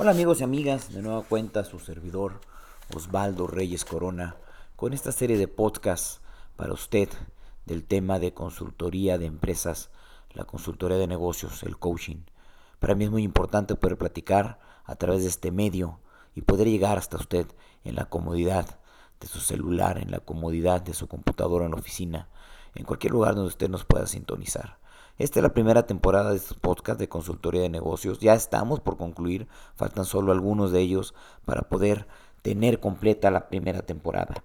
Hola amigos y amigas, de nueva cuenta su servidor Osvaldo Reyes Corona con esta serie de podcasts para usted del tema de consultoría de empresas, la consultoría de negocios, el coaching. Para mí es muy importante poder platicar a través de este medio y poder llegar hasta usted en la comodidad de su celular, en la comodidad de su computadora en la oficina, en cualquier lugar donde usted nos pueda sintonizar. Esta es la primera temporada de estos podcasts de consultoría de negocios. Ya estamos por concluir, faltan solo algunos de ellos para poder tener completa la primera temporada.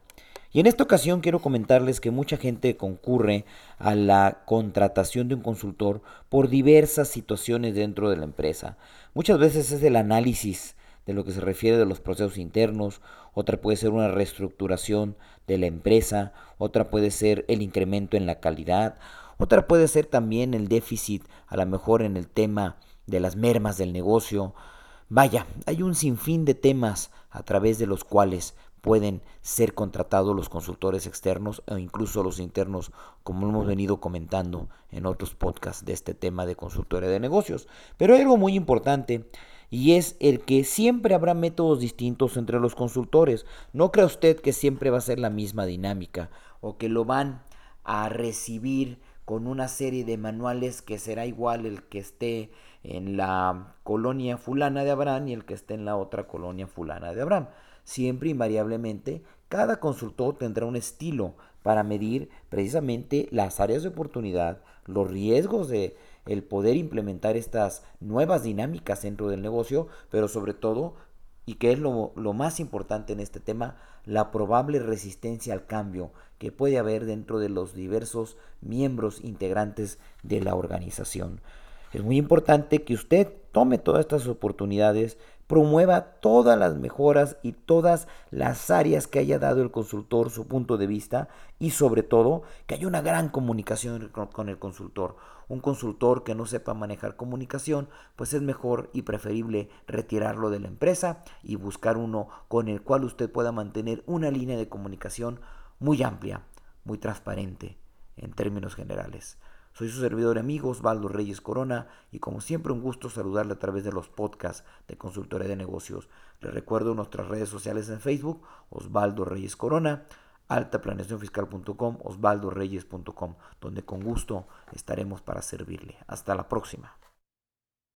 Y en esta ocasión quiero comentarles que mucha gente concurre a la contratación de un consultor por diversas situaciones dentro de la empresa. Muchas veces es el análisis de lo que se refiere de los procesos internos, otra puede ser una reestructuración de la empresa, otra puede ser el incremento en la calidad, otra puede ser también el déficit, a lo mejor en el tema de las mermas del negocio. Vaya, hay un sinfín de temas a través de los cuales pueden ser contratados los consultores externos o incluso los internos, como hemos venido comentando en otros podcasts de este tema de consultoría de negocios. Pero hay algo muy importante y es el que siempre habrá métodos distintos entre los consultores. No crea usted que siempre va a ser la misma dinámica o que lo van a recibir con una serie de manuales que será igual el que esté en la colonia fulana de Abraham y el que esté en la otra colonia fulana de Abraham. Siempre invariablemente cada consultor tendrá un estilo para medir precisamente las áreas de oportunidad, los riesgos de el poder implementar estas nuevas dinámicas dentro del negocio, pero sobre todo y que es lo, más importante en este tema, la probable resistencia al cambio que puede haber dentro de los diversos miembros integrantes de la organización. Es muy importante que usted tome todas estas oportunidades, promueva todas las mejoras y todas las áreas que haya dado el consultor su punto de vista y sobre todo que haya una gran comunicación con el consultor. Un consultor que no sepa manejar comunicación, pues es mejor y preferible retirarlo de la empresa y buscar uno con el cual usted pueda mantener una línea de comunicación muy amplia, muy transparente en términos generales. Soy su servidor y amigo Osvaldo Reyes Corona y como siempre un gusto saludarle a través de los podcasts de consultoría de negocios. Le recuerdo nuestras redes sociales en Facebook, Osvaldo Reyes Corona, altaplaneacionfiscal.com, osvaldoreyes.com, donde con gusto estaremos para servirle. Hasta la próxima.